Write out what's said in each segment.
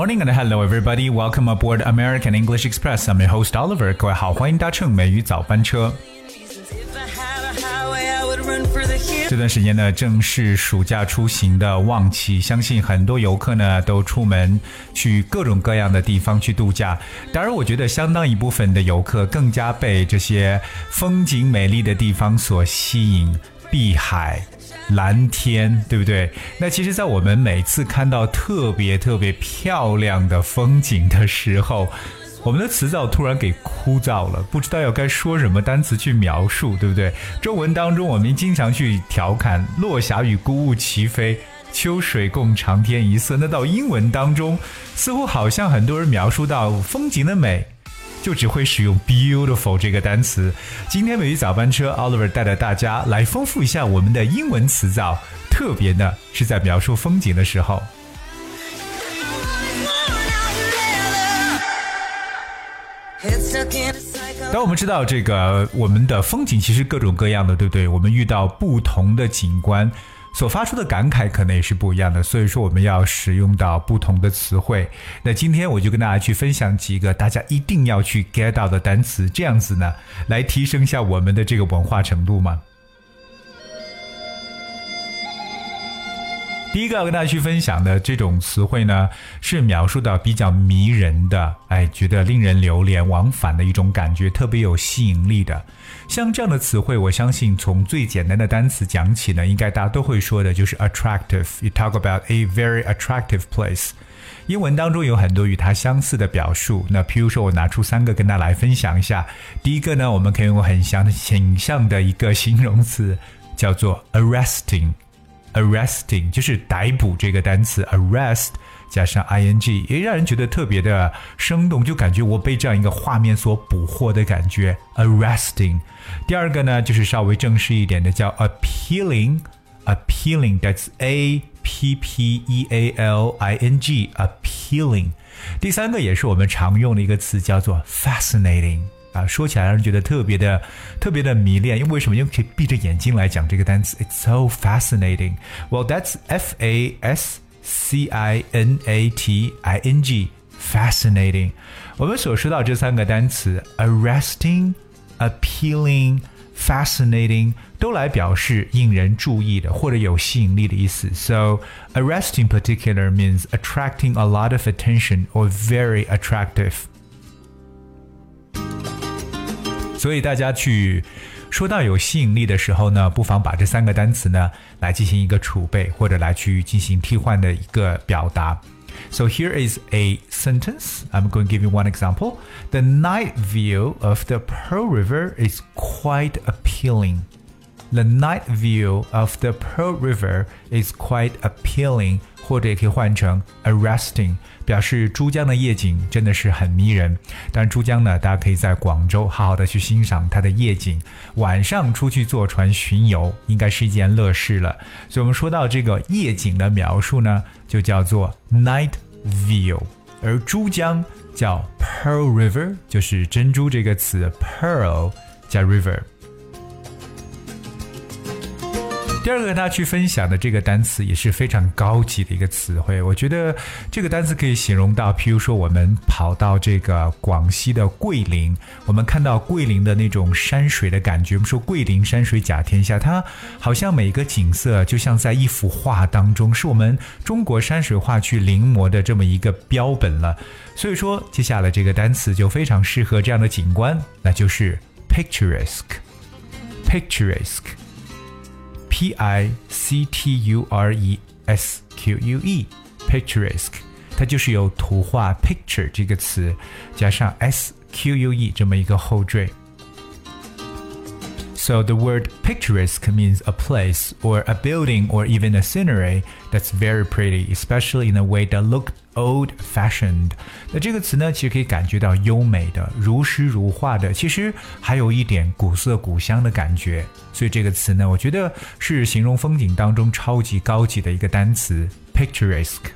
Morning and hello everybody, welcome aboard American English Express. I'm your host Oliver. 各位好，欢迎搭乘美语早班车。这段时间呢，正是暑假出行的旺季，相信很多游客呢，都出门去各种各样的地方去度假。当然，我觉得相当一部分的游客更加被这些风景美丽的地方所吸引。碧海。蓝天，对不对？那其实，在我们每次看到特别特别漂亮的风景的时候，我们的词藻突然给枯燥了，不知道要该说什么单词去描述，对不对？中文当中，我们经常去调侃“落霞与孤鹜齐飞”。秋水共长天一色。那到英文当中，似乎好像很多人描述到风景的美，就只会使用 beautiful 这个单词。今天美语早班车，Oliver 带着大家来丰富一下我们的英文词藻，特别呢是在描述风景的时候。当我们知道这个我们的风景其实各种各样的，对不对？我们遇到不同的景观，所发出的感慨可能也是不一样的。所以说我们要使用到不同的词汇。那今天我就跟大家去分享几个大家一定要去 get 到的单词，这样子呢，来提升一下我们的这个文化程度嘛。第一个要跟大家去分享的这种词汇呢，是描述到比较迷人的，哎，觉得令人流连忘返的一种感觉，特别有吸引力的。像这样的词汇，我相信从最简单的单词讲起呢，应该大家都会说的，就是 attractive。You talk about a very attractive place。英文当中有很多与它相似的表述。那譬如说，我拿出三个跟大家来分享一下。第一个呢，我们可以用很相形象的一个形容词，叫做 arresting。Arresting 就是逮捕这个单词 arrest 加上 ing，也让人觉得特别的生动，就感觉我被这样一个画面所捕获的感觉 arresting。第二个呢，就是稍微正式一点的，叫 appealing，appealing，that's a p p e a l i n g，appealing。第三个也是我们常用的一个词，叫做 fascinating。啊，说起来让人觉得特别的、特别的迷恋，因为为什么？因为可以闭着眼睛来讲这个单词，It's so fascinating. Well, that's F A S C I N A T I N G, fascinating. 我们所说到这三个单词，arresting, appealing, fascinating，都来表示引人注意的或者有吸引力的意思。So, arresting particular means attracting a lot of attention or very attractive. 所以大家去说到有吸引力的时候呢，不妨把这三个单词呢来进行一个储备，或者来去进行替换的一个表达。So here is a sentence. I'm going to give you one example. The night view of the Pearl River is quite appealing. The night view of the Pearl River is quite appealing. 或者也可以换成 arresting，表示珠江的夜景真的是很迷人。当然，珠江呢，大家可以在广州好好的去欣赏它的夜景。晚上出去坐船巡游，应该是一件乐事了。所以，我们说到这个夜景的描述呢，就叫做 night view。而珠江叫 Pearl River，就是珍珠这个词 pearl 加 river。第二个跟大家去分享的这个单词也是非常高级的一个词汇，我觉得这个单词可以形容到，譬如说我们跑到这个广西的桂林，我们看到桂林的那种山水的感觉。我们说桂林山水甲天下，它好像每一个景色就像在一幅画当中，是我们中国山水画去临摹的这么一个标本了。所以说，接下来这个单词就非常适合这样的景观，那就是 picturesque，picturesque。P I C T U R E S Q U E，picturesque，它就是由图画 picture 这个词加上 S Q U E 这么一个后缀。So the word picturesque means a place or a building or even a scenery that's very pretty, especially in a way that look old-fashioned。那这个词呢，其实可以感觉到优美的、如诗如画的，其实还有一点古色古香的感觉。所以这个词呢，我觉得是形容风景当中超级高级的一个单词，picturesque。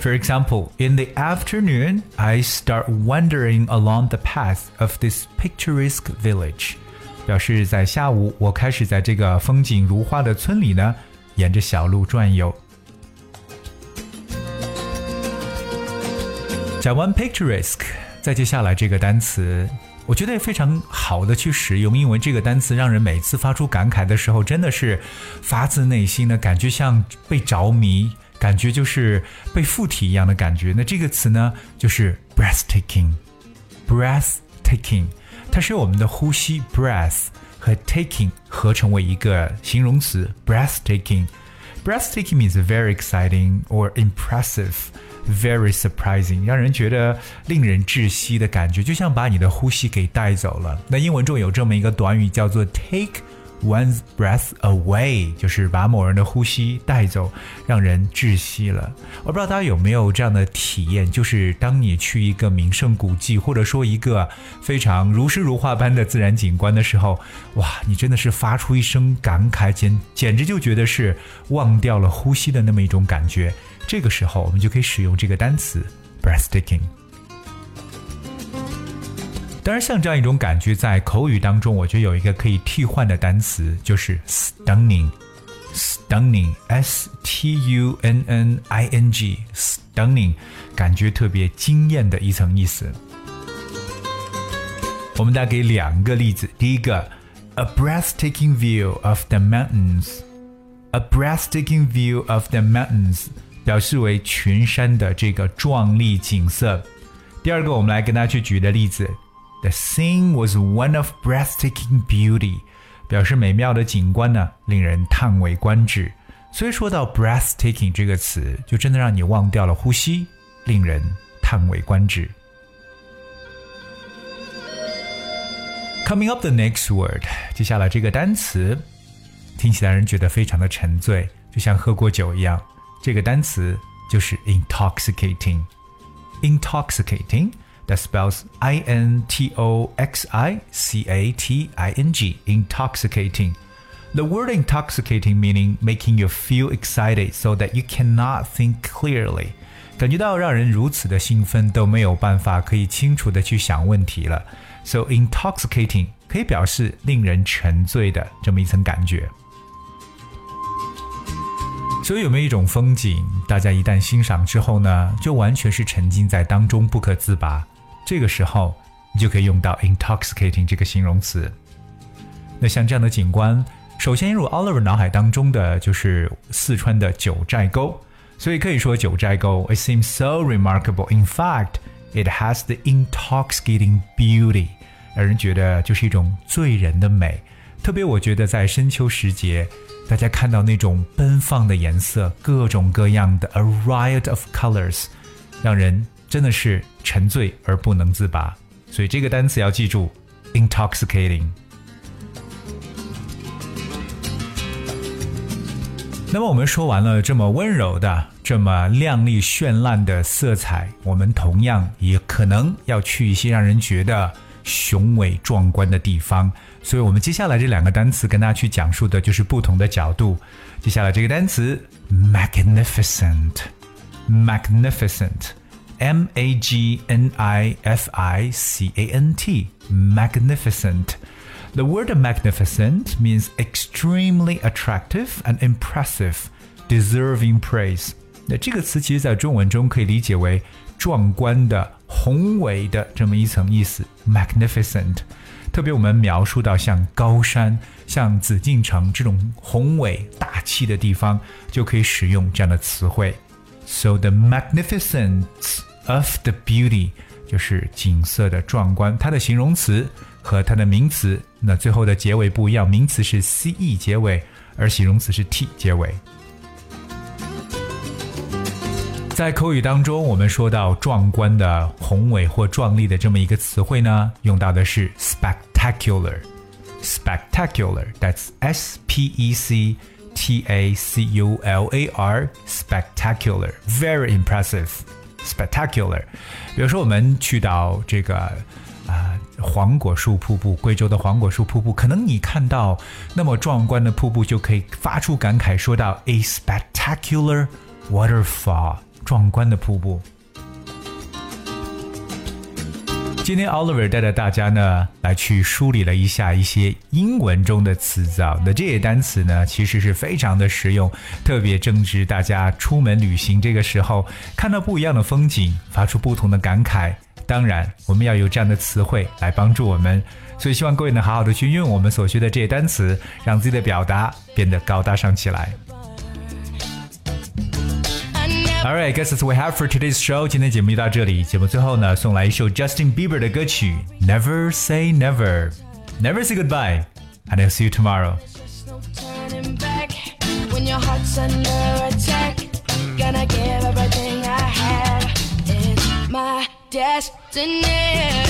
For example, in the afternoon, I start wandering along the path of this picturesque village. 表示在下午我开始在这个风景如画的村里呢，沿着小路转悠。讲完 picturesque，再接下来这个单词，我觉得也非常好的去使用，因为这个单词让人每次发出感慨的时候，真的是发自内心的感觉，像被着迷，感觉就是被附体一样的感觉。那这个词呢，就是 breathtaking，breathtaking，它是我们的呼吸 breath 和 taking 合成为一个形容词 breathtaking。Breathtaking means very exciting or impressive. Very surprising，让人觉得令人窒息的感觉，就像把你的呼吸给带走了。那英文中有这么一个短语叫做 take one's breath away，就是把某人的呼吸带走，让人窒息了。我不知道大家有没有这样的体验，就是当你去一个名胜古迹，或者说一个非常如诗如画般的自然景观的时候，哇，你真的是发出一声感慨，简简直就觉得是忘掉了呼吸的那么一种感觉。这个时候，我们就可以使用这个单词 breathtaking。当然，像这样一种感觉，在口语当中，我觉得有一个可以替换的单词，就是 stunning。stunning，s t u n n i n g，stunning，感觉特别惊艳的一层意思。我们再给两个例子，第一个，a breathtaking view of the mountains，a breathtaking view of the mountains。表示为群山的这个壮丽景色。第二个，我们来跟大家去举的例子 ，The scene was one of breathtaking beauty，表示美妙的景观呢，令人叹为观止。所以说到 breathtaking 这个词，就真的让你忘掉了呼吸，令人叹为观止。Coming up the next word，接下来这个单词听起来人觉得非常的沉醉，就像喝过酒一样。这个单词就是 intoxicating。 intoxicating that spells I N T O X I C A T I N G intoxicating. The word intoxicating meaning making you feel excited so that you cannot think clearly. 感觉到让人如此的兴奋都没有办法可以清楚的去想问题了。So intoxicating 可以表示令人沉醉的这么一层感觉。所以有没有一种风景，大家一旦欣赏之后呢，就完全是沉浸在当中不可自拔？ 这个时候，你就可以用到 intoxicating 这个形容词。那像这样的景观，首先映入 Oliver 脑海当中的就是四川的九寨沟。所以可以说九寨沟，it seems so remarkable. In fact, it has the intoxicating beauty，让人觉得就是一种醉人的美。特别我觉得在深秋时节。大家看到那种奔放的颜色，各种各样的 a riot of colors，让人真的是沉醉而不能自拔。所以这个单词要记住，intoxicating。那么我们说完了这么温柔的、这么亮丽绚烂的色彩，我们同样也可能要去一些让人觉得。雄伟壮观的地方，所以我们接下来这两个单词跟大家去讲述的就是不同的角度。接下来这个单词：magnificent，magnificent magnificent，magnificent，m a g n i f i c a n t，magnificent。The word magnificent means extremely attractive and impressive, deserving praise. 那这个词其实在中文中可以理解为壮观的。宏伟的这么一层意思，magnificent。特别我们描述到像高山、像紫禁城这种宏伟大气的地方，就可以使用这样的词汇。So the magnificence of the beauty 就是景色的壮观。它的形容词和它的名词，那最后的结尾不一样，名词是 ce 结尾，而形容词是 t 结尾。在口语当中，我们说到壮观的、宏伟或壮丽的这么一个词汇呢，用到的是 spectacular。spectacular，that's S P E C T A C U L A R，spectacular，very spectacular，。比如说，我们去到这个啊黄果树瀑布，贵州的黄果树瀑布，可能你看到那么壮观的瀑布，就可以发出感慨，说到 a spectacular waterfall。壮观的瀑布。今天 Oliver 带着大家呢来去梳理了一下一些英文中的词藻，那这些单词呢其实是非常的实用，特别正值大家出门旅行这个时候，看到不一样的风景，发出不同的感慨。当然，我们要有这样的词汇来帮助我们，所以希望各位能好好的去运用我们所学的这些单词，让自己的表达变得高大上起来。Alright, guess that's what we have for today's show。今天节目就到这里。节目最后呢，送来一首 Justin Bieber 的歌曲《Never Say Never》，Never say goodbye, and I'll see you tomorrow. When your heart's under attack, gonna give everything I have. It's my destiny.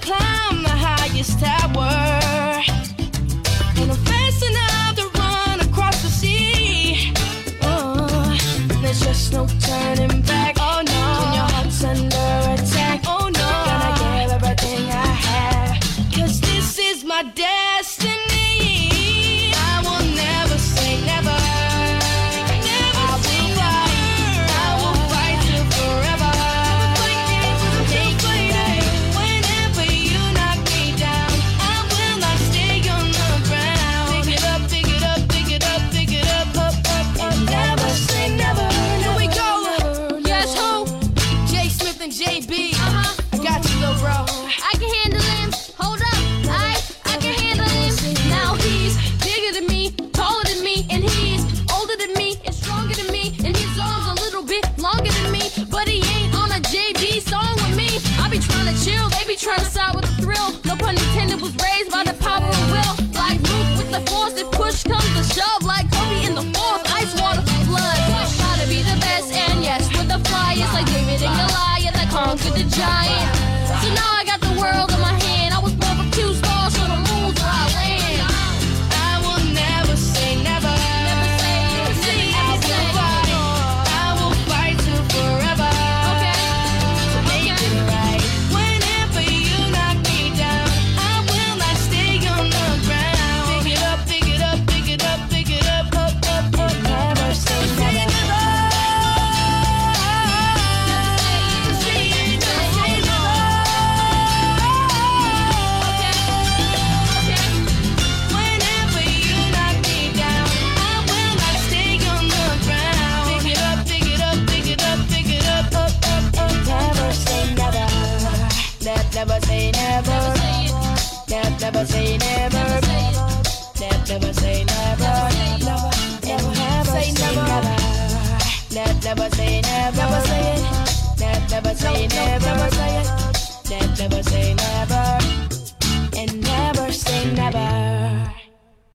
Climb the highest tower. And I'm fast enough to run across the sea. Oh, there's just no turning back. Honker the Giant. Never say never. Never say never. Never, say never. Never say never. Never say it. Never say never. Never say it. Never say never. And never say never.